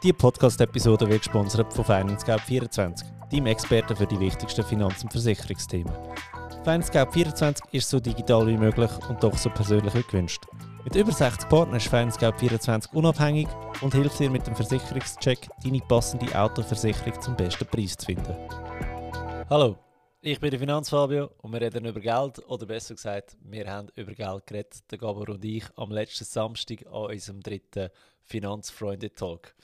Diese Podcast-Episode wird gesponsert von FinanceGap24, deinem Experten für die wichtigsten Finanz- und Versicherungsthemen. FinanceGap24 ist so digital wie möglich und doch so persönlich wie gewünscht. Mit über 60 Partnern ist FinanceGap24 unabhängig und hilft dir mit dem Versicherungscheck, deine passende Autoversicherung zum besten Preis zu finden. Hallo, ich bin der Finanzfabio und wir reden über Geld, oder besser gesagt, wir haben über Geld geredet, der Gabor und ich, am letzten Samstag an unserem dritten Finanzfreunde-Talk.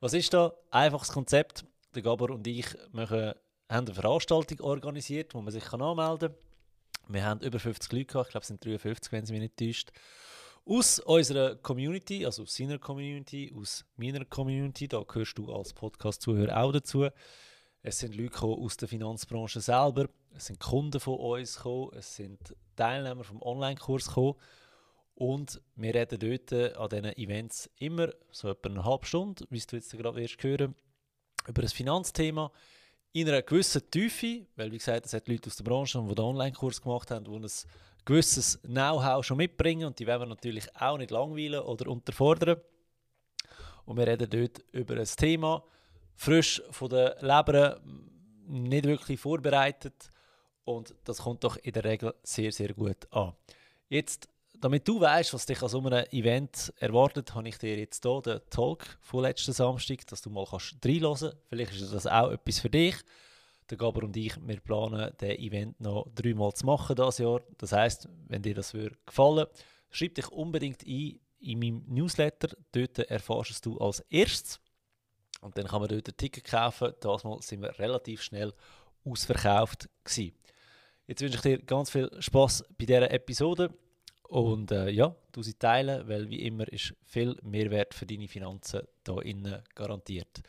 Was ist da? Einfaches Konzept. Der Gabor und ich machen, haben eine Veranstaltung organisiert, wo man sich kann anmelden kann. Wir haben über 50 Leute gehabt, ich glaube es sind 53, wenn es mich nicht täuscht. Aus unserer Community, also aus seiner Community, aus meiner Community, da gehörst du als Podcast-Zuhörer auch dazu. Es sind Leute aus der Finanzbranche selber, es sind Kunden von uns gekommen, es sind Teilnehmer vom Online-Kurs gekommen. Und wir reden dort an diesen Events immer so etwa eine halbe Stunde, wie du jetzt gerade wirst hören, über ein Finanzthema in einer gewissen Tiefe, weil wie gesagt, es hat Leute aus der Branche, die den Online-Kurs gemacht haben, die ein gewisses Know-how schon mitbringen und die werden wir natürlich auch nicht langweilen oder unterfordern. Und wir reden dort über ein Thema, frisch von der Leber, nicht wirklich vorbereitet und das kommt doch in der Regel sehr, sehr gut an. Jetzt, damit du weißt, was dich an so einem Event erwartet, habe ich dir jetzt hier den Talk von letzten Samstag, dass du mal kannst reinhören kannst. Vielleicht ist das auch etwas für dich. Der Gaber und ich, wir planen, den Event noch dreimal zu machen dieses Jahr. Das heißt, wenn dir das würde gefallen, schreib dich unbedingt ein in meinem Newsletter. Dort erfährst du als erstes. Und dann kann man dort ein Ticket kaufen. Das Mal sind wir relativ schnell ausverkauft gewesen. Jetzt wünsche ich dir ganz viel Spaß bei dieser Episode. Und äh, ja, du sie teilen, weil wie immer ist viel Mehrwert für deine Finanzen hier innen garantiert.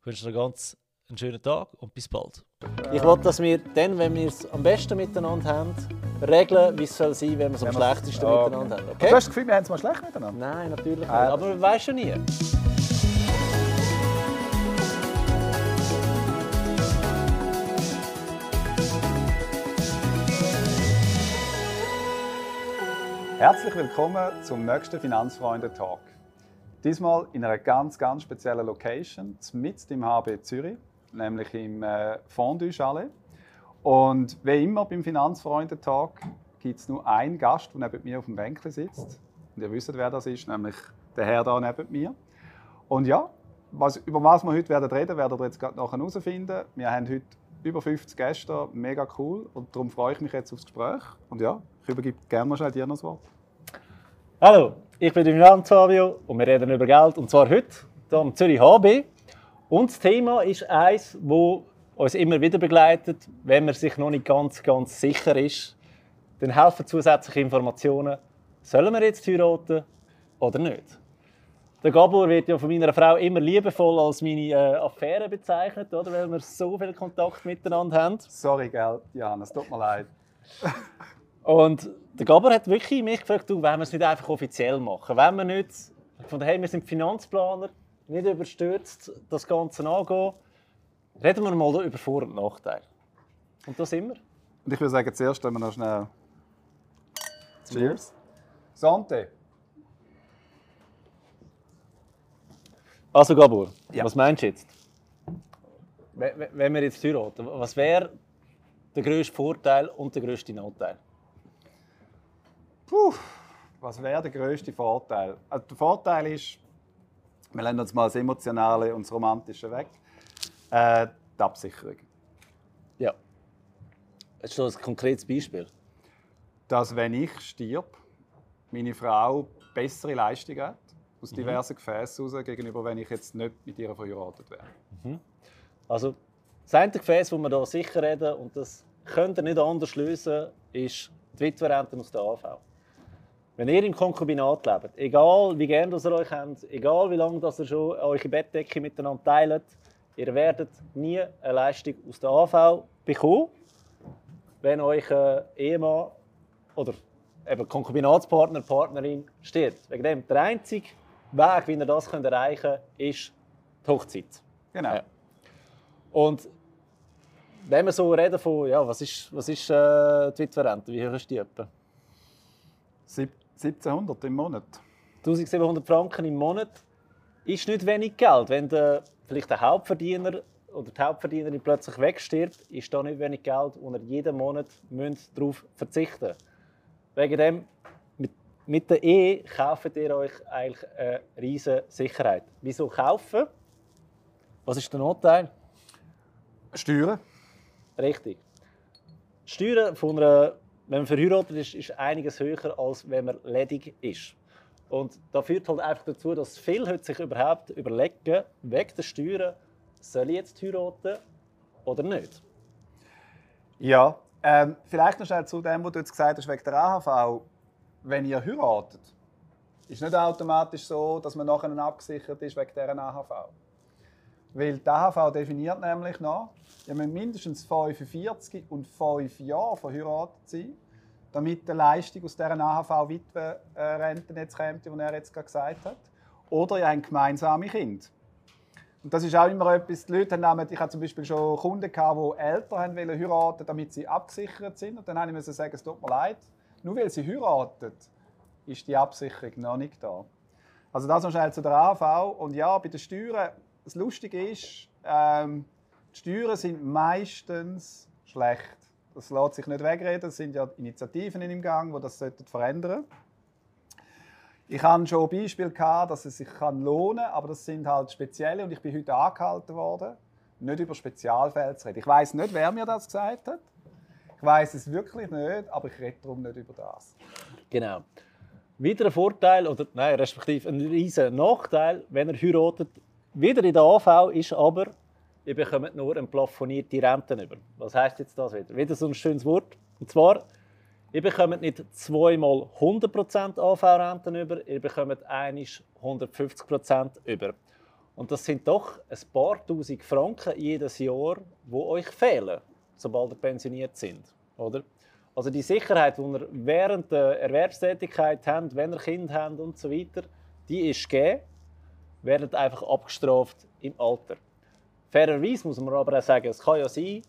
Ich wünsche dir ganz einen schönen Tag und bis bald. Ich wollte, dass wir dann, wenn wir es am besten miteinander haben, regeln, wie es soll sein, wenn wir es am schlechtesten oh. miteinander haben. Okay? Du hast das Gefühl, wir haben es mal schlecht miteinander? Nein, natürlich nicht. Äh, Aber man weiß ja nie. Herzlich willkommen zum nächsten Finanzfreunde-Talk. Diesmal in einer ganz, ganz speziellen Location, mitten im HB Zürich, nämlich im äh, Fondue Chalet. Und wie immer beim Finanzfreunde-Talk gibt es nur einen Gast, der neben mir auf dem Bänkchen sitzt. Und ihr wisst, wer das ist, nämlich der Herr da neben mir. Und ja, was, über was wir heute werden reden, werdet ihr jetzt gerade nachher herausfinden. Wir haben heute über 50 Gäste, mega cool. Und darum freue ich mich jetzt aufs Gespräch. Und ja, ich übergebe gerne mal schnell dir noch das Wort. Hallo, ich bin der Finanzfabio und wir reden über Geld. Und zwar heute hier am Zürich HB. Und das Thema ist eins, das uns immer wieder begleitet, wenn man sich noch nicht ganz, ganz sicher ist. Dann helfen zusätzliche Informationen. Sollen wir jetzt heiraten oder nicht? Der Gabor wird ja von meiner Frau immer liebevoll als meine äh, Affäre bezeichnet, oder? weil wir so viel Kontakt miteinander haben. Sorry, gell, Johannes, tut mir leid. Und der Gabor hat wirklich mich gefragt, du, wollen wir es nicht einfach offiziell machen? Wenn wir nicht, von daher, wir sind Finanzplaner, nicht überstürzt das Ganze angehen, reden wir mal über Vor- und Nachteile. Und da sind wir. Und ich würde sagen, zuerst wir noch schnell Cheers. Sante. Also Gabor, ja. was meinst du jetzt? Wenn wir jetzt heiraten, was wäre der grösste Vorteil und der grösste Nachteil? Puh, was wäre der grösste Vorteil? Also der Vorteil ist, wir lassen uns mal das Emotionale und das Romantische weg, äh, die Absicherung. Ja. Hast du ein konkretes Beispiel? Dass, wenn ich stirb, meine Frau bessere Leistung hat, aus mhm. diversen Gefäßen heraus, gegenüber wenn ich jetzt nicht mit ihr verheiratet wäre. Mhm. Also, das einzige Gefäß, das wir hier sicher reden, und das könnt ihr nicht anders lösen, ist die Witwerrente aus der AV. Wenn ihr im Konkubinat lebt, egal wie gerne ihr euch habt, egal wie lange ihr schon eure Bettdecke miteinander teilt, ihr werdet nie eine Leistung aus der AV bekommen, wenn euch ein Ehemann oder eben Konkubinatspartner, Partnerin stirbt. Wegen dem, der einzige Weg, wie ihr das könnt erreichen könnt, ist die Hochzeit. Genau. Ja. Und wenn wir so reden von, ja, was ist, was ist äh, die Witwerrente, wie hoch ist die etwa? 1700 im Monat. 1700 Franken im Monat. ist nicht wenig Geld. Wenn der, vielleicht der Hauptverdiener oder die Hauptverdienerin plötzlich wegstirbt, ist da nicht wenig Geld, und ihr jeden Monat darauf verzichten. Wegen dem, mit, der Ehe kauft ihr euch eigentlich eine riesige Sicherheit. Wieso kaufen? Was ist der Nachteil? Steuern. Richtig. Die Steuern von einer, wenn man verheiratet ist, ist einiges höher, als wenn man ledig ist. Und das führt halt einfach dazu, dass viele heute sich überhaupt überlegen, wegen der Steuern, soll ich jetzt heiraten oder nicht? Ja, ähm, vielleicht noch schnell zu dem, was du jetzt gesagt hast, wegen der AHV. Wenn ihr heiratet, ist nicht automatisch so, dass man nachher abgesichert ist wegen dieser AHV. Weil die AHV definiert nämlich noch, ihr müsst mindestens 45 und 5 Jahre verheiratet sein, damit die Leistung aus dieser AHV-Witwenrente jetzt kommt, die er jetzt gerade gesagt hat. Oder ihr habt gemeinsame Kinder. Und das ist auch immer etwas, die Leute haben, ich hatte zum Beispiel schon Kunden, gehabt, die Eltern heiraten, damit sie abgesichert sind. Und dann habe ich sagen, es tut mir leid, nur weil sie heiraten, ist die Absicherung noch nicht da. Also das noch schnell zu der AV. Und ja, bei den Steuern, das Lustige ist, ähm, die Steuern sind meistens schlecht. Das lässt sich nicht wegreden. Es sind ja Initiativen im Gang, die das verändern sollten. Ich hatte schon Beispiele gehabt, dass es sich lohnen kann, aber das sind halt spezielle und ich bin heute angehalten worden, nicht über Spezialfälle zu reden. Ich weiß nicht, wer mir das gesagt hat. Ich weiß es wirklich nicht, aber ich rede darum nicht über das. Genau. Wieder ein Vorteil, oder nein, respektive ein riesen Nachteil, wenn ihr heiratet, wieder in der AV ist aber, ihr bekommt nur eine plafonierte Rente über. Was heißt jetzt das wieder? Wieder so ein schönes Wort. Und zwar, Ihr bekommt nicht zweimal 100% AV-Renten über, ihr bekommt einig 150% über. Und das sind doch ein paar tausend Franken jedes Jahr, die euch fehlen, sobald ihr pensioniert sind. Oder? Also die Sicherheit, die ihr während der Erwerbstätigkeit habt, wenn ihr Kind habt und so weiter, die ist gegeben, werdet einfach abgestraft im Alter. Fairerweise muss man aber auch sagen, es kann ja sein,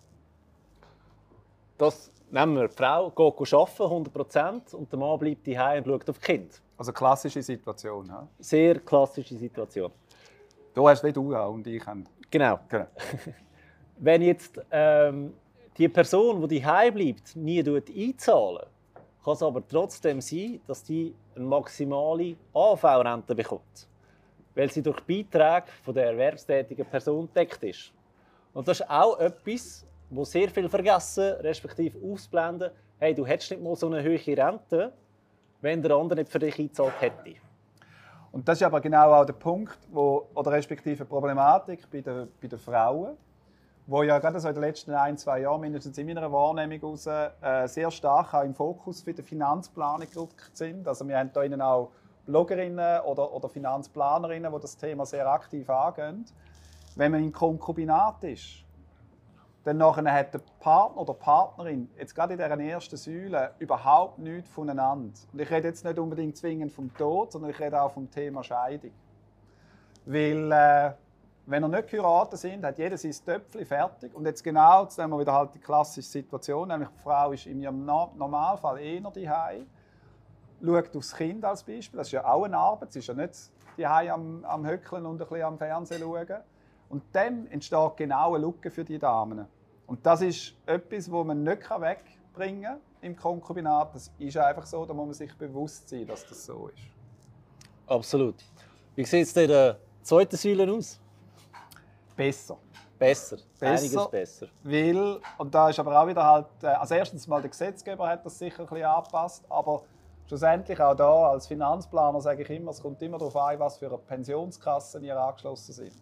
dass nehmen wir die Frau, geht arbeiten, 100 und der Mann bleibt daheim und schaut auf die Kinder. Also klassische Situation. Ja? Sehr klassische Situation. Du hast wie du auch und ich haben. Genau. genau. Wenn jetzt ähm, die Person, die daheim bleibt, nie einzahlen kann es aber trotzdem sein, dass die eine maximale AV-Rente bekommt. Weil sie durch Beiträge der erwerbstätigen Person deckt ist. Und das ist auch etwas, wo sehr viel vergessen, respektive ausblenden, hey, du hättest nicht mal so eine hohe Rente, wenn der andere nicht für dich eingezahlt hätte. Und das ist aber genau auch der Punkt, wo, oder respektive Problematik bei den, bei den Frauen, wo ja gerade so in den letzten ein, zwei Jahren mindestens in meiner Wahrnehmung raus, äh, sehr stark auch im Fokus für die Finanzplanung gerückt sind. Also wir haben hier auch Bloggerinnen oder, oder Finanzplanerinnen, die das Thema sehr aktiv angehen. Wenn man in Konkubinat ist, dann nachher hat der Partner oder Partnerin jetzt gerade in dieser ersten Säule überhaupt nichts voneinander. Und ich rede jetzt nicht unbedingt zwingend vom Tod, sondern ich rede auch vom Thema Scheidung. Weil, äh, wenn er nicht geheiratet sind, hat jeder sein Töpfchen fertig. Und jetzt genau, jetzt haben wir wieder halt die klassische Situation, nämlich die Frau ist im Normalfall eher daheim, schaut aufs Kind als Beispiel, das ist ja auch eine Arbeit, sie ist ja nicht daheim am, am Höckeln und ein bisschen am Fernsehen schauen. Und dann entsteht genau eine Lücke für die Damen. Und das ist etwas, wo man nicht wegbringen kann im Konkubinat. Das ist einfach so, da muss man sich bewusst sein, dass das so ist. Absolut. Wie sieht es in der zweiten Säule aus? Besser. Besser. besser. Einiges besser. Weil, und da ist aber auch wieder halt, äh, also erstens mal der Gesetzgeber hat das sicher ein bisschen angepasst, aber schlussendlich auch da als Finanzplaner sage ich immer, es kommt immer darauf an, was für Pensionskassen ihr angeschlossen sind.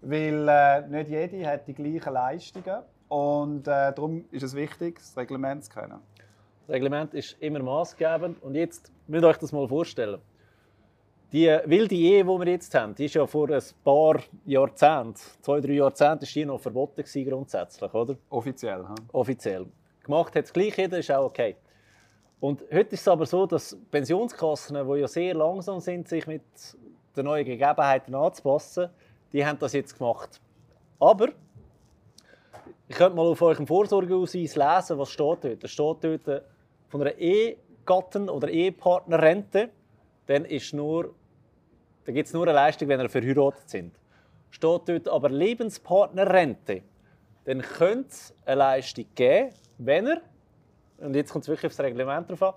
Weil äh, nicht jede hat die gleichen Leistungen und äh, darum ist es wichtig, das Reglement zu kennen. Das Reglement ist immer maßgebend und jetzt müsst ihr euch das mal vorstellen. Die wilde Ehe, die wir jetzt haben, die ist ja vor ein paar Jahrzehnten, zwei, drei Jahrzehnte, ist die noch verboten gewesen, grundsätzlich, oder? Offiziell. Hm? Offiziell. Gemacht hat es gleich jeder, ist auch okay. Und heute ist es aber so, dass Pensionskassen, die ja sehr langsam sind, sich mit den neuen Gegebenheiten anzupassen, die haben das jetzt gemacht. Aber ich könnte mal auf eurem Vorsorgeausweis lesen, was steht dort. Da steht dort von einer Ehegatten- oder Ehepartnerrente, dann ist nur Da gibt es nur eine Leistung, wenn ihr verheiratet sind. Steht dort aber Lebenspartnerrente, dann könnte es eine Leistung geben, wenn er, und jetzt kommt es wirklich aufs Reglement drauf an,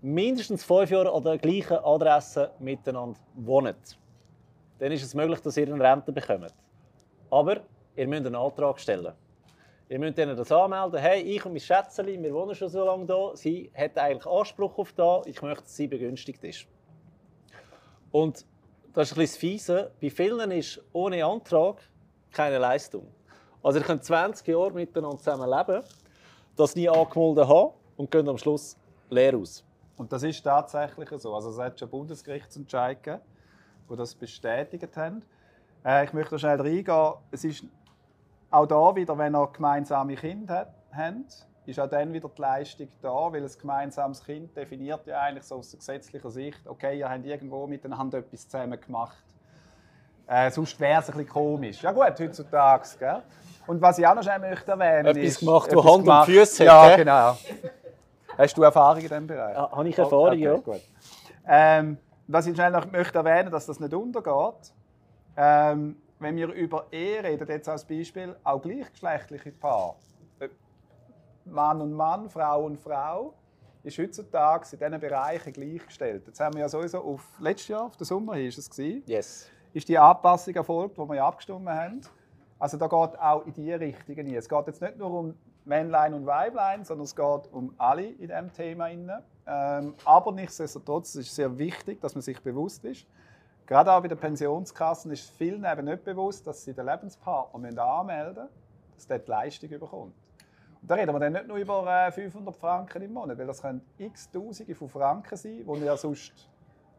mindestens fünf Jahre an der gleichen Adresse miteinander wohnt. Dann ist es möglich, dass ihr eine Rente bekommt. Aber ihr müsst einen Antrag stellen. Ihr müsst ihnen das anmelden. Hey, ich und mein Schätzchen, wir wohnen schon so lange hier. Sie hat eigentlich Anspruch auf da. Ich möchte, dass sie begünstigt ist. Und das ist ein bisschen fiese. Bei vielen ist ohne Antrag keine Leistung. Also ihr könnt 20 Jahre miteinander zusammen leben, das nie angemeldet haben und gehen am Schluss leer aus. Und das ist tatsächlich so. Also es hat schon Bundesgerichtsentscheid gegeben, die das bestätigt haben. Äh, ich möchte schnell reingehen. Es ist auch da wieder, wenn ihr gemeinsame Kinder habt, ist auch dann wieder die Leistung da, weil ein gemeinsames Kind definiert ja eigentlich so aus gesetzlicher Sicht, okay, ihr habt irgendwo miteinander etwas zusammen gemacht. Äh, sonst wäre es ein bisschen komisch. Ja gut, heutzutage, gell? Und was ich auch noch schnell möchte erwähnen etwas ist... Gemacht, etwas Hand gemacht, und Füße Ja, hat, genau. Hast du Erfahrung in diesem Bereich? Ja, habe ich Erfahrung, okay, ja. Gut. Ähm, was ich schnell noch möchte erwähnen, dass das nicht untergeht. Ähm, wenn wir über Ehe reden, jetzt als Beispiel, auch gleichgeschlechtliche Paare, Mann und Mann, Frau und Frau, ist heutzutage in diesen Bereichen gleichgestellt. Jetzt haben wir ja sowieso auf letztes Jahr, auf den Sommer hier ist es gewesen, yes. ist die Anpassung erfolgt, die wir ja abgestimmt haben. Also da geht auch in diese Richtung hin. Es geht jetzt nicht nur um Männlein und Weiblein, sondern es geht um alle in diesem Thema. Ähm, aber nichtsdestotrotz ist es sehr wichtig, dass man sich bewusst ist, Gerade auch bei den Pensionskassen ist vielen eben nicht bewusst, dass sie den Lebenspartner anmelden müssen, dass der die Leistung bekommt. Da reden wir dann nicht nur über 500 äh, Franken im Monat, weil das können x Tausende von Franken sein, die ihr sonst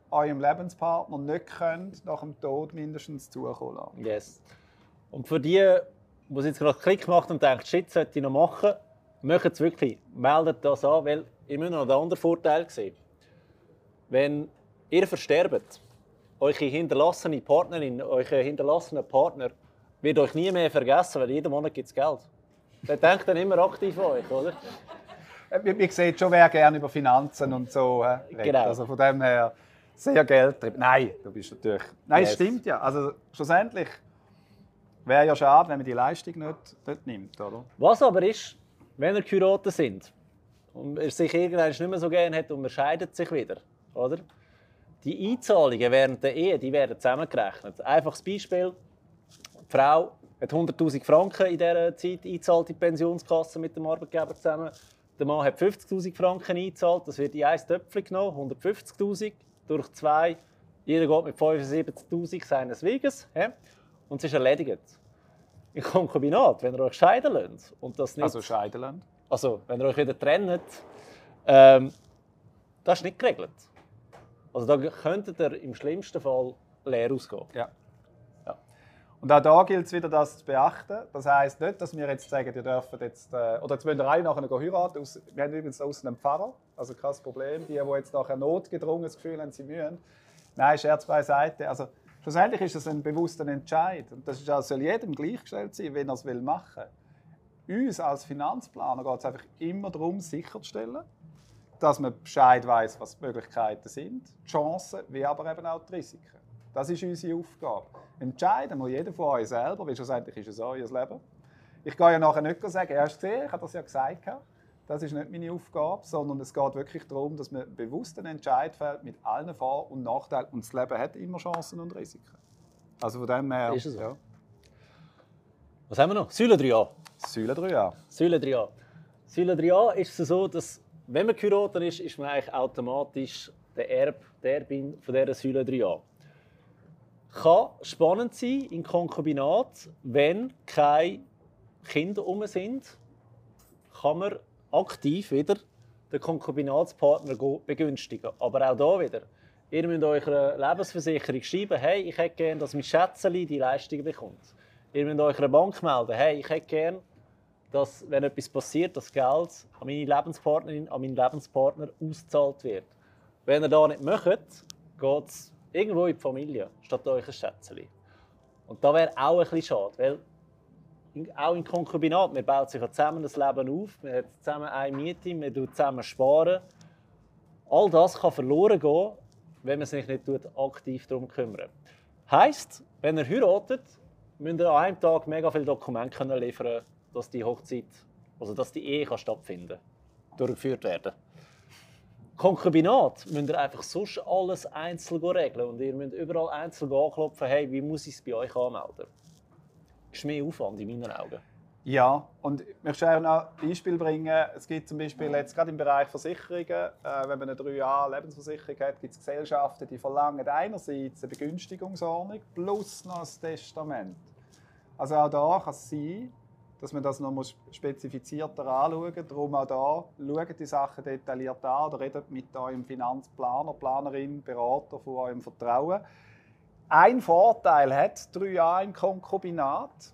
eurem Lebenspartner nicht könnt, nach dem Tod mindestens zukommen lassen. Yes. Und für die, die jetzt gerade Klick macht und denkt, shit, sollte ich noch machen, macht es wirklich, meldet das an, weil ihr müsst noch einen anderen Vorteil sehen. Wenn ihr versterbt, eure hinterlassene Partnerin, euer hinterlassener Partner wird euch nie mehr vergessen, weil jeden Monat gibt es Geld. Der denkt dann immer aktiv an euch, oder? Wir, wir sehen schon, wer gerne über Finanzen und so äh, redet. Genau. Also von dem her sehr geldtrieben. Nein, du bist natürlich. Nein, yes. es stimmt ja. Also schlussendlich wäre ja schade, wenn man die Leistung nicht, nicht nimmt, oder? Was aber ist, wenn ihr geheiratet sind und er sich irgendwann nicht mehr so gerne hat und man scheidet sich wieder, oder? Die Einzahlungen während der Ehe die werden zusammengerechnet. Einfaches Beispiel: Die Frau hat 100.000 Franken in dieser Zeit eingezahlt in die Pensionskasse mit dem Arbeitgeber zusammen. Der Mann hat 50.000 Franken eingezahlt. Das wird in ein Töpfchen genommen, 150.000 durch zwei. Jeder geht mit 75.000 seines Weges. Und es ist erledigt. Im Konkubinat, wenn ihr euch scheiden lasst und das nicht... Also scheiden lasst? Also, wenn ihr euch wieder trennt, ähm, das ist nicht geregelt. Also da könntet ihr im schlimmsten Fall leer ausgehen. Ja. ja. Und auch da gilt es wieder, das zu beachten. Das heisst nicht, dass wir jetzt sagen, ihr dürft jetzt, äh, oder jetzt müsst ihr alle nachher heiraten. Wir haben übrigens außen einen Pfarrer, also kein Problem. Die, die jetzt nachher notgedrungen das Gefühl haben, sie müssen. Nein, Scherz beiseite. Also, schlussendlich ist es ein bewusster Entscheid. Und das ist auch, soll jedem gleichgestellt sein, wenn er es machen will. Uns als Finanzplaner geht es einfach immer darum, sicherzustellen, dass man Bescheid weiß, was die Möglichkeiten sind, die Chancen, wie aber eben auch die Risiken. Das ist unsere Aufgabe. Entscheiden muss jeder von euch selber, weil schlussendlich ist es euer Leben. Ich gehe ja nachher nicht sagen, er hast gesehen, ich habe das ja gesagt. Das ist nicht meine Aufgabe, sondern es geht wirklich darum, dass man bewusst einen Entscheid fällt mit allen Vor- und Nachteilen. Und das Leben hat immer Chancen und Risiken. Also von dem her. Ist es so? Ja. Was haben wir noch? Säule 3a. Säule 3a. Säule 3a. Säule 3a ist es so, dass wenn man geheiratet ist, ist man eigentlich automatisch der Erb, der Erbin von dieser Säule 3a. Kann spannend sein im Konkubinat, wenn keine Kinder um sind, kann man aktiv wieder den Konkubinatspartner begünstigen. Aber auch hier wieder, ihr müsst eurer Lebensversicherung schreiben, hey, ich hätte gerne, dass mein Schätzchen die Leistung bekommt. Ihr müsst eurer Bank melden, hey, ich hätte gerne, dass, wenn etwas passiert, das Geld an meine Lebenspartnerin, an meinen Lebenspartner ausgezahlt wird. Wenn ihr das nicht macht, geht es irgendwo in die Familie, statt euch ein Schätzchen. Und da wäre auch ein bisschen schade, weil auch im Konkubinat, man baut sich zusammen das Leben auf, man hat zusammen eine Miete, man tut zusammen sparen. All das kann verloren gehen, wenn man sich nicht aktiv darum kümmert. Heißt, wenn ihr heiratet, müsst ihr an einem Tag mega viele Dokumente liefern dass die Hochzeit, also dass die Ehe kann stattfinden durchgeführt werden Konkubinat müsst ihr einfach sonst alles einzeln regeln und ihr müsst überall einzeln anklopfen, hey, wie muss ich es bei euch anmelden? Das ist mehr Aufwand in meinen Augen. Ja, und ich möchte auch noch ein Beispiel bringen. Es gibt zum Beispiel jetzt gerade im Bereich Versicherungen, äh, wenn man eine 3A Lebensversicherung hat, gibt es Gesellschaften, die verlangen einerseits eine Begünstigungsordnung plus noch ein Testament. Also auch da kann es sein, dass man das noch spezifizierter anschauen. Darum auch da, schaut die Sachen detailliert an oder redet mit eurem Finanzplaner, Planerin, Berater von eurem Vertrauen. Ein Vorteil hat 3A im Konkubinat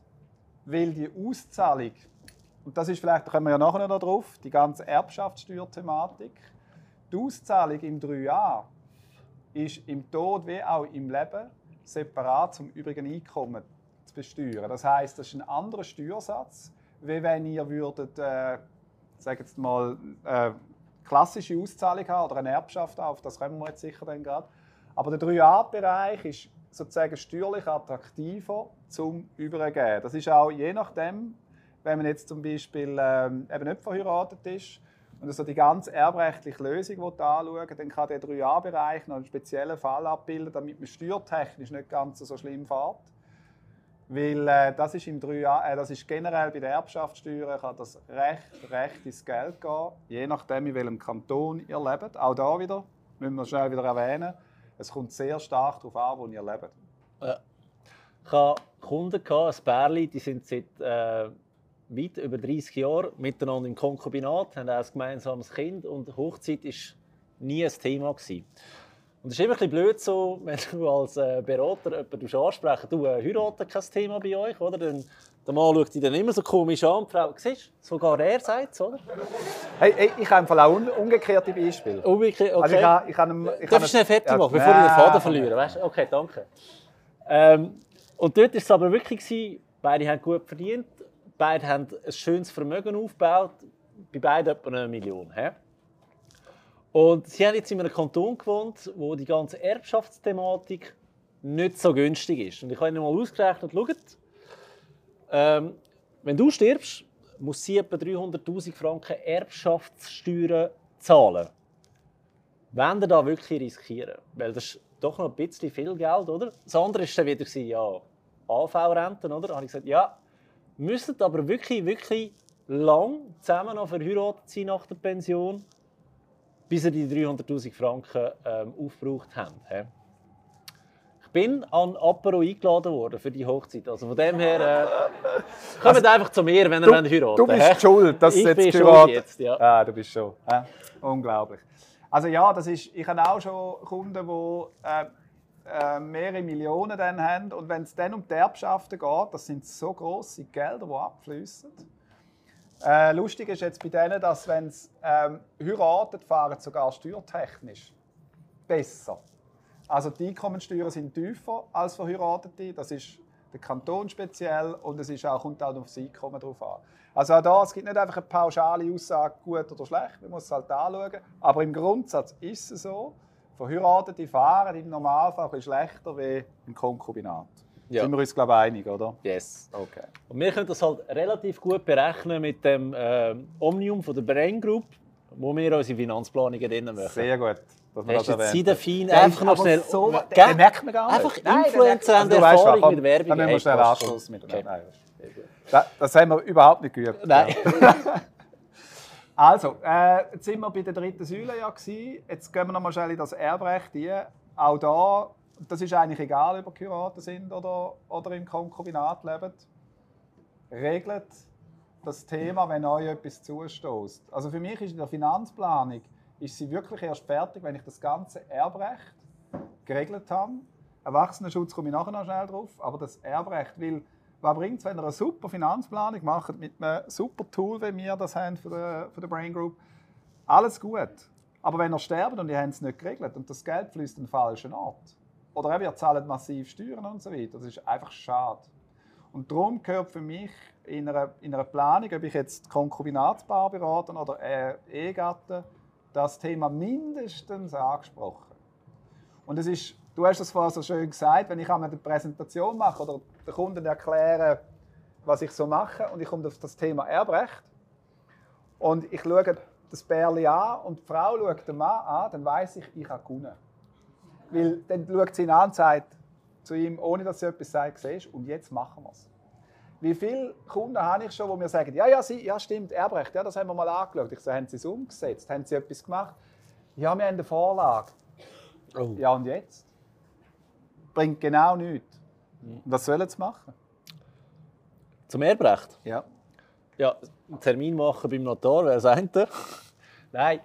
weil die Auszahlung, und das ist vielleicht, da kommen wir ja nachher noch drauf, die ganze Erbschaftssteuerthematik, die Auszahlung im 3a ist im Tod wie auch im Leben separat zum übrigen Einkommen zu besteuern. Das heißt, das ist ein anderer Steuersatz, wie wenn ihr würdet, äh, sagen jetzt mal, äh, klassische Auszahlung haben oder eine Erbschaft auf, das kommen wir jetzt sicher dann gerade. Aber der 3a-Bereich ist sozusagen steuerlich attraktiver zum Übergeben. Das ist auch je nachdem, wenn man jetzt zum Beispiel ähm, eben nicht verheiratet ist und also die ganze erbrechtliche Lösung anschauen dann kann der 3a-Bereich noch einen speziellen Fall abbilden, damit man steuertechnisch nicht ganz so schlimm fährt. Weil äh, das ist im 3a, äh, das ist generell bei der Erbschaftssteuer kann das recht, recht ins Geld gehen, je nachdem in welchem Kanton ihr lebt. Auch da wieder, müssen wir schnell wieder erwähnen, es kommt sehr stark darauf an, wo ihr lebt. Ja. Ich hatte Kunden, ein Pärchen, die sind seit äh, weit über 30 Jahren miteinander im Konkubinat, haben ein gemeinsames Kind und Hochzeit war nie ein Thema. Gewesen. Und es ist immer ein bisschen blöd so, wenn du als äh, Berater jemanden ansprechen du äh, heiraten kein Thema bei euch, oder? Dann, der Mann schaut dich dann immer so komisch an. Die Frau, siehst sogar er sagt es, oder? Hey, hey, ich habe auch un umgekehrte Beispiele. Umgekehrt, okay. Also ich habe, ich habe, ich Darf ich schnell fertig machen, ja, bevor ich den Faden verliere? Weißt? Okay, danke. Ähm, und dort war es aber wirklich, gewesen, beide haben gut verdient, beide haben ein schönes Vermögen aufgebaut, bei beiden etwa eine Million. He? Und sie haben jetzt in einem Kanton gewohnt, wo die ganze Erbschaftsthematik nicht so günstig ist. Und ich habe ihnen mal ausgerechnet, schaut, ähm, wenn du stirbst, muss sie etwa 300'000 Franken Erbschaftssteuern zahlen. Wenn ihr da wirklich riskieren. Weil das ist doch noch ein bisschen viel Geld, oder? Das andere war dann wieder, ja, AV-Renten, oder? Da habe ich gesagt, ja, müssen aber wirklich, wirklich lang zusammen noch verheiratet sein nach der Pension bis sie die 300'000 Franken ähm, aufgebraucht haben. He? Ich bin an Apero eingeladen worden für die Hochzeit. Also von dem her, äh, kommt also, einfach zu mir, wenn ihr heiratet. Du bist he? schuld, dass ich jetzt bin schuld jetzt, ja. Ah, du bist schon. He? Unglaublich. Also ja, das ist, ich habe auch schon Kunden, die äh, äh, mehrere Millionen dann haben. Und wenn es dann um die Erbschaften geht, das sind so grosse Gelder, die abfließen äh, lustig ist jetzt bei denen, dass wenn sie ähm, heiraten, fahren sogar steuertechnisch besser. Also die Einkommensteuern sind tiefer als Verheiratete. Das ist der Kanton speziell und es ist auch, kommt auch auf das Einkommen drauf an. Also auch da, es gibt nicht einfach eine pauschale Aussage, gut oder schlecht, man muss es halt anschauen. Aber im Grundsatz ist es so, Verheiratete fahren im Normalfall ein bisschen schlechter wie ein Konkubinat. Ja. Sind wir uns, glaube ich, einig, oder? Yes. Okay. Und wir können das halt relativ gut berechnen mit dem äh, Omnium von der Brain Group, wo wir unsere Finanzplanungen drinnen machen. Sehr gut. Dass man das jetzt fein, einfach noch schnell. So, den merkt man gar nicht. Einfach Nein, Influencer haben also, Erfahrung komm, mit Werbung. Dann müssen wir schnell Anschluss mit okay. Nein, das, das haben wir überhaupt nicht geübt. Nein. also, äh, jetzt sind wir bei der dritten Säule ja gewesen. Jetzt gehen wir noch mal schnell in das Erbrecht hier. Auch da das ist eigentlich egal, ob ihr geheiratet sind oder, oder im Konkubinat leben, regelt das Thema, wenn euch etwas zustößt. Also für mich ist in der Finanzplanung ist sie wirklich erst fertig, wenn ich das ganze Erbrecht geregelt habe. Erwachsenenschutz komme ich nachher noch schnell drauf, aber das Erbrecht, weil was bringt es, wenn ihr eine super Finanzplanung macht mit einem super Tool, wie wir das haben für die, für die Brain Group? Alles gut. Aber wenn ihr sterbt und ihr habt es nicht geregelt und das Geld fließt an den falschen Ort, oder ihr zahlt massiv Steuern und so weiter. Das ist einfach schade. Und darum gehört für mich in einer, in einer Planung, ob ich jetzt Konkubinatspaar beraten oder äh, Ehegatten, das Thema mindestens angesprochen. Und es ist, du hast es vorher so schön gesagt, wenn ich einmal eine Präsentation mache oder den Kunden erkläre, was ich so mache und ich komme auf das Thema Erbrecht und ich schaue das Bärli an und die Frau schaut den Mann an, dann weiß ich, ich habe gewonnen. Weil dann schaut sie ihn an und sagt zu ihm, ohne dass sie etwas sagt, siehst und jetzt machen wir es. Wie viele Kunden habe ich schon, die mir sagen, ja, ja, sie, ja stimmt, Erbrecht, ja, das haben wir mal angeschaut. Ich so, haben sie es umgesetzt? Haben sie etwas gemacht? Ja, wir haben eine Vorlage. Oh. Ja, und jetzt? Bringt genau nichts. Was sollen sie machen? Zum Erbrecht? Ja. Ja, einen Termin machen beim Notar, wer sagt er? Nein.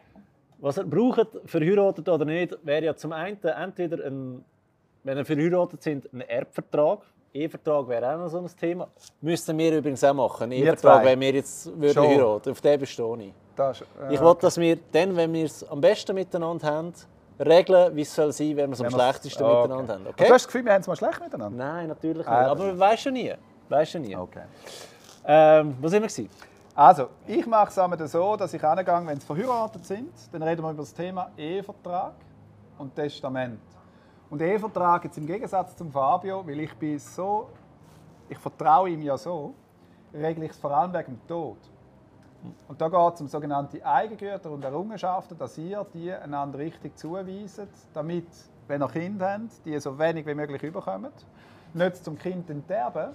Was er braucht, verheiratet oder nicht, wäre ja zum einen entweder, ein, wenn er verheiratet sind, ein Erbvertrag. Ehevertrag wäre auch noch so ein Thema. Müssten wir übrigens auch machen. Ein Ehevertrag, wenn wir jetzt würden heiraten Auf den bestehe ich. Das, äh, ich will, dass wir dann, wenn wir es am besten miteinander haben, regeln, wie es soll sein, wenn wir es am schlechtesten oh, miteinander haben. Okay? Du hast das Gefühl, wir haben es mal schlecht miteinander? Nein, natürlich nicht. Ah, Aber man weiß schon nie. Weiß schon nie. Okay. Ähm, wo sind wir? Also, ich mache es so, dass ich angehe, wenn sie verheiratet sind, dann reden wir über das Thema Ehevertrag und Testament. Und Ehevertrag jetzt im Gegensatz zum Fabio, weil ich bin so, ich vertraue ihm ja so, regle ich es vor allem wegen dem Tod. Und da geht es um sogenannte Eigengüter und Errungenschaften, dass ihr die einander richtig zuweist, damit, wenn ihr Kinder habt, die so wenig wie möglich überkommen. Nicht zum Kind enterben,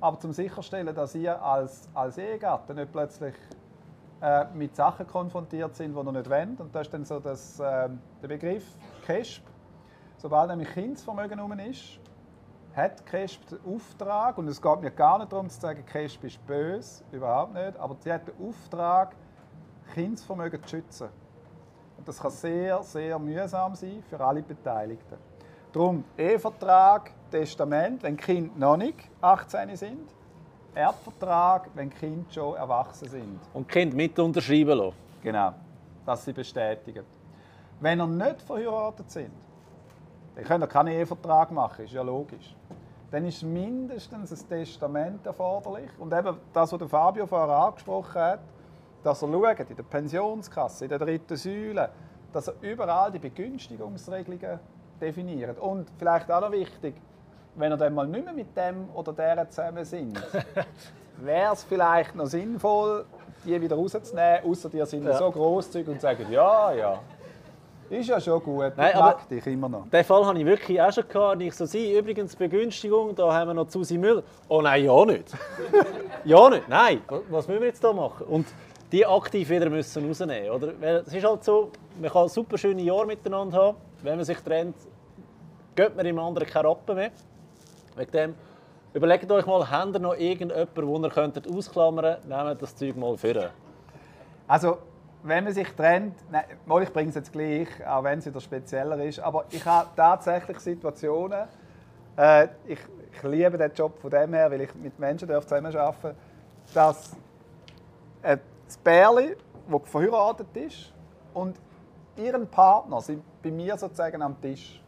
aber zum sicherstellen, dass ihr als, als Ehegatte nicht plötzlich äh, mit Sachen konfrontiert sind, die ihr nicht wollt. Und das ist dann so das, äh, der Begriff CASP. Sobald nämlich Kindsvermögen rum ist, hat CASP den Auftrag, und es geht mir gar nicht darum zu sagen, CASP ist böse, überhaupt nicht, aber sie hat den Auftrag, Kindsvermögen zu schützen. Und das kann sehr, sehr mühsam sein für alle Beteiligten. Darum Ehevertrag, Testament, wenn Kinder noch nicht 18 sind. Erbvertrag, wenn Kinder schon erwachsen sind. Und Kinder mit unterschreiben lassen. Genau, dass sie bestätigen. Wenn ihr nicht verheiratet sind, dann könnt ihr keinen Ehevertrag machen, ist ja logisch. Dann ist mindestens ein Testament erforderlich. Und eben das, was Fabio vorher angesprochen hat, dass er schaut, in der Pensionskasse, in der dritten Säule, dass er überall die Begünstigungsregelungen definiert. Und vielleicht auch noch wichtig, wenn ihr dann mal nicht mehr mit dem oder der zusammen sind, wäre es vielleicht noch sinnvoll, die wieder rauszunehmen, außer die sind ja. so großzügig und sagen, ja, ja, ist ja schon gut, Nein, mag dich immer noch. Den Fall habe ich wirklich auch schon gehabt. Ich so, sie, übrigens Begünstigung, da haben wir noch Susi Müller. Oh nein, ja nicht. ja nicht, nein. Was müssen wir jetzt da machen? Und die aktiv wieder müssen rausnehmen, oder? Weil es ist halt so, man kann super schöne Jahre miteinander haben. Wenn man sich trennt, geht man im anderen keine Rappen mehr. Wegen dem, überlegt euch mal, habt ihr noch irgendjemanden, den ihr könntet ausklammern könntet, nehmt das Zeug mal vor. Also, wenn man sich trennt, nein, ich bringe es jetzt gleich, auch wenn es wieder spezieller ist, aber ich habe tatsächlich Situationen, äh, ich, ich, liebe den Job von dem her, weil ich mit Menschen zusammenarbeiten darf, dass das Bärli, das verheiratet ist, und ihren Partner sind bei mir sozusagen am Tisch.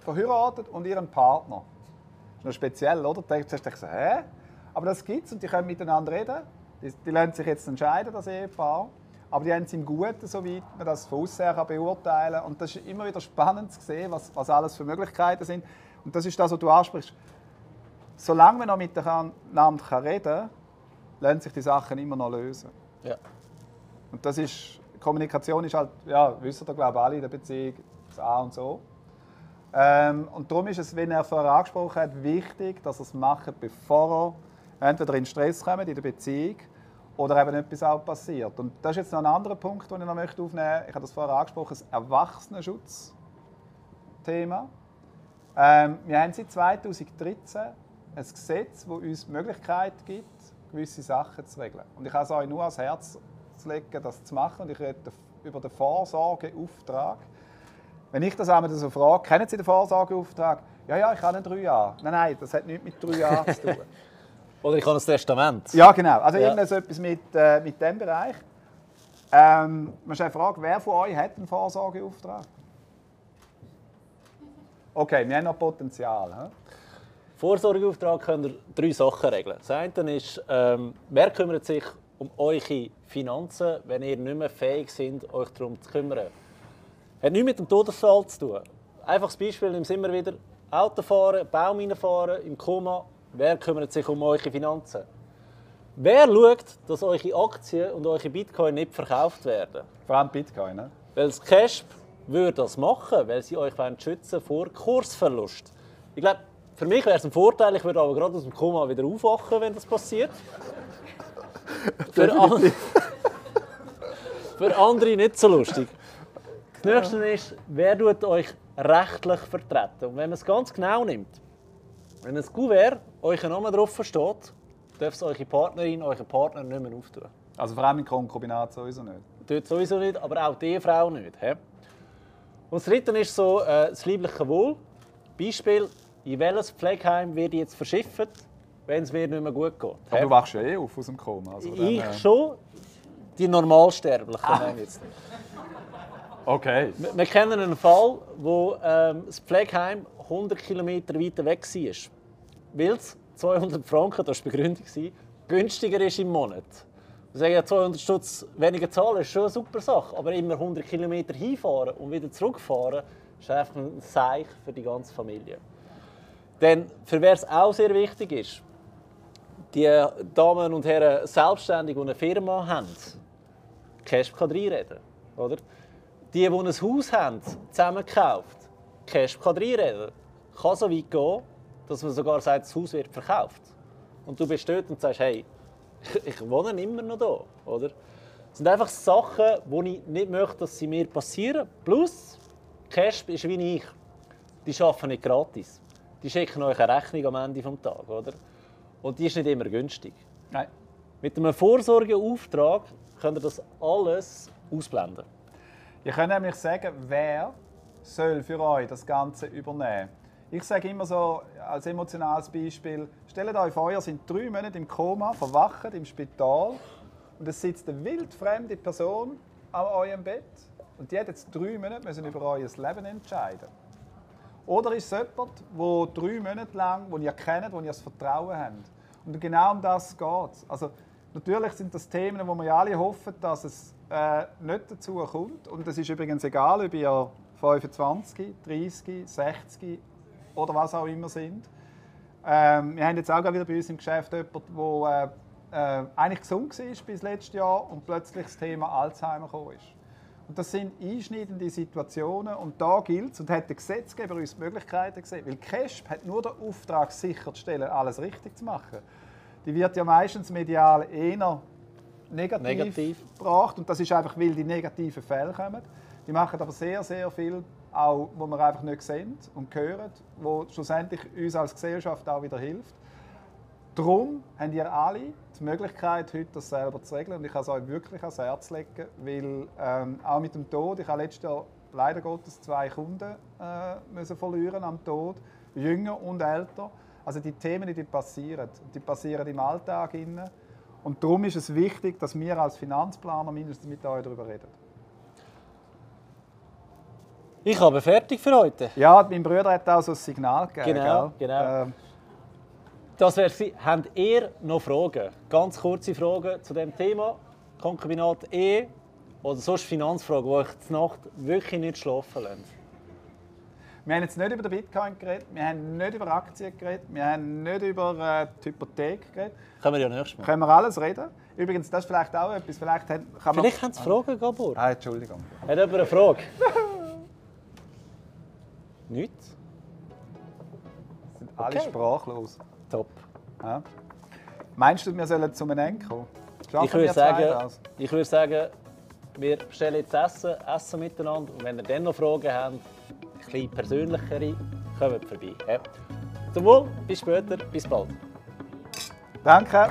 Verheiratet und ihren Partner. Das ist noch speziell, oder? Da hast du hä? Aber das gibt es und die können miteinander reden. Die, die lassen sich jetzt entscheiden, das Ehepaar. Aber die haben es im Guten, soweit man das von außen her beurteilen kann. Und das ist immer wieder spannend zu sehen, was, was alles für Möglichkeiten sind. Und das ist das, was du ansprichst. Solange man noch miteinander reden kann, lassen sich die Sachen immer noch lösen. Ja. Und das ist, Kommunikation ist halt, ja, wissen ihr glaube ich alle in der Beziehung, das A und so. Ähm, und darum ist es, wie er vorher angesprochen hat, wichtig, dass er es macht, bevor er entweder in Stress kommt in der Beziehung oder eben etwas auch passiert. Und das ist jetzt noch ein anderer Punkt, den ich noch möchte aufnehmen möchte. Ich habe das vorher angesprochen, das Erwachsenenschutz-Thema. Ähm, wir haben seit 2013 ein Gesetz, das uns die Möglichkeit gibt, gewisse Sachen zu regeln. Und ich kann es euch nur ans Herz legen, das zu machen. Und ich rede über den Vorsorgeauftrag. Wenn ich das einmal so frage, kennen Sie den Vorsorgeauftrag? Ja, ja, ich habe einen drei Jahre. Nein, nein, das hat nichts mit drei Jahren zu tun. Oder ich habe ein Testament. Ja, genau. Also ja. irgendetwas mit, äh, mit dem Bereich. Ähm, man stellt die Frage, wer von euch hat einen Vorsorgeauftrag? Okay, wir haben noch Potenzial. He? Vorsorgeauftrag könnt ihr drei Sachen regeln. Das eine ist, ähm, wer kümmert sich um eure Finanzen, wenn ihr nicht mehr fähig seid, euch darum zu kümmern. Hat nichts mit dem Todesfall zu tun. einfaches Beispiel, nimm immer wieder. Autofahren, Bauminen im Koma. Wer kümmert sich um eure Finanzen? Wer schaut, dass eure Aktien und eure Bitcoin nicht verkauft werden? Vor allem Bitcoin, ne? Weil das Cash würde das machen, weil sie euch schützen vor Kursverlust. Ich glaube, für mich wäre es ein Vorteil, ich würde aber gerade aus dem Koma wieder aufwachen, wenn das passiert. für, an für andere nicht so lustig. Das nächste ist, wer tut euch rechtlich vertreten? Und wenn man es ganz genau nimmt, wenn ein Kuvert euch Namen drauf steht, darf es eure Partnerin, euren Partner nicht mehr auftun. Also vor allem im Konkubinat sowieso nicht? Dort sowieso nicht, aber auch die Frau nicht. He? Und das dritte ist so äh, das liebliche Wohl. Beispiel, in welches Pflegeheim wird jetzt verschifft, wenn es mir nicht mehr gut geht. Aber du wachst ja eh auf aus dem Koma. Also ich dann, äh... schon, die Normalsterblichen ah. jetzt Okay. Wir, wir, kennen einen Fall, wo ähm, das Pflegeheim 100 km weiter weg war. Weil es 200 Franken, das war die Begründung, günstiger ist im Monat. Wir sagen ja, 200 Stutz weniger zahlen ist schon eine super Sache, aber immer 100 km hinfahren und wieder zurückfahren ist einfach ein Seich für die ganze Familie. Denn für wer es auch sehr wichtig ist, die Damen und Herren selbstständig, die eine Firma haben, Cash kann reinreden. Oder? Die, die ein Haus haben, zusammen gekauft, Cash kann reinreden. Kann so weit gehen, dass man sogar sagt, das Haus wird verkauft. Und du bist dort und sagst, hey, ich wohne immer noch da. Oder? Das sind einfach Sachen, die ich nicht möchte, dass sie mir passieren. Plus, Cash ist wie ich. Die arbeiten nicht gratis. Die schicken euch eine Rechnung am Ende des Tages. Oder? Und die ist nicht immer günstig. Nein. Mit einem Vorsorgeauftrag könnt ihr das alles ausblenden. Ihr könnt nämlich sagen, wer soll für euch das Ganze übernehmen. Ich sage immer so als emotionales Beispiel, stellt euch vor, ihr sind drei Monate im Koma, verwacht im Spital und es sitzt eine wildfremde Person an eurem Bett und die hat jetzt drei Monate müssen über euer Leben entscheiden. Oder ist es jemand, der drei Monate lang, wo ihr kennt, wo ihr das Vertrauen habt. Und genau um das geht es. Also, natürlich sind das Themen, wo wir alle hoffen, dass es äh, nicht dazu kommt. Und es ist übrigens egal, ob ihr 25, 30, 60 oder was auch immer sind. Ähm, wir haben jetzt auch wieder bei uns im Geschäft jemanden, der äh, äh, eigentlich gesund war bis letztes Jahr und plötzlich das Thema Alzheimer gekommen ist. Und das sind einschneidende Situationen und da gilt es, und hat der Gesetzgeber uns die Möglichkeiten gesehen, weil CASP hat nur den Auftrag sicherzustellen, alles richtig zu machen. Die wird ja meistens medial eher negativ, negativ. gebracht und das ist einfach, weil die negativen Fälle kommen. Die machen aber sehr, sehr viel, auch, wo wir einfach nicht sehen und hören, wo schlussendlich uns als Gesellschaft auch wieder hilft. Darum haben ihr alle die Möglichkeit, heute das selber zu regeln. Und ich kann es euch wirklich ans Herz legen, weil ähm, auch mit dem Tod, ich habe letztes Jahr leider Gottes zwei Kunden äh, müssen verlieren am Tod, jünger und älter. Also die Themen, die passieren, die passieren im Alltag. Innen. Und darum ist es wichtig, dass wir als Finanzplaner mindestens mit euch darüber reden. Ich habe fertig für heute. Ja, mein Bruder hat auch so ein Signal gegeben. Genau, gell? genau. Ähm, das wäre Habt ihr noch Fragen? Ganz kurze Fragen zu dem Thema. Konkubinat E oder sonst Finanzfragen, die euch die Nacht wirklich nicht schlafen lassen? Wir haben jetzt nicht über den Bitcoin geredet, wir haben nicht über Aktien geredet, wir haben nicht über äh, die Hypothek geredet. Können wir ja nächstes Mal. Können wir alles reden. Übrigens, das ist vielleicht auch etwas. Vielleicht, hat, kann vielleicht haben Sie Fragen, Gabor. Ah, Entschuldigung. Hat jemand eine Frage? Nichts? Sind alle okay. sprachlos. Top. Ja. Meinst du, wir sollen zum Ende kommen? ich würde, sagen, ich würde sagen, wir bestellen jetzt Essen, essen miteinander und wenn ihr dann noch Fragen habt, bisschen persönlichere, kommt vorbei. Ja. Zum Wohl, bis später, bis bald. Danke.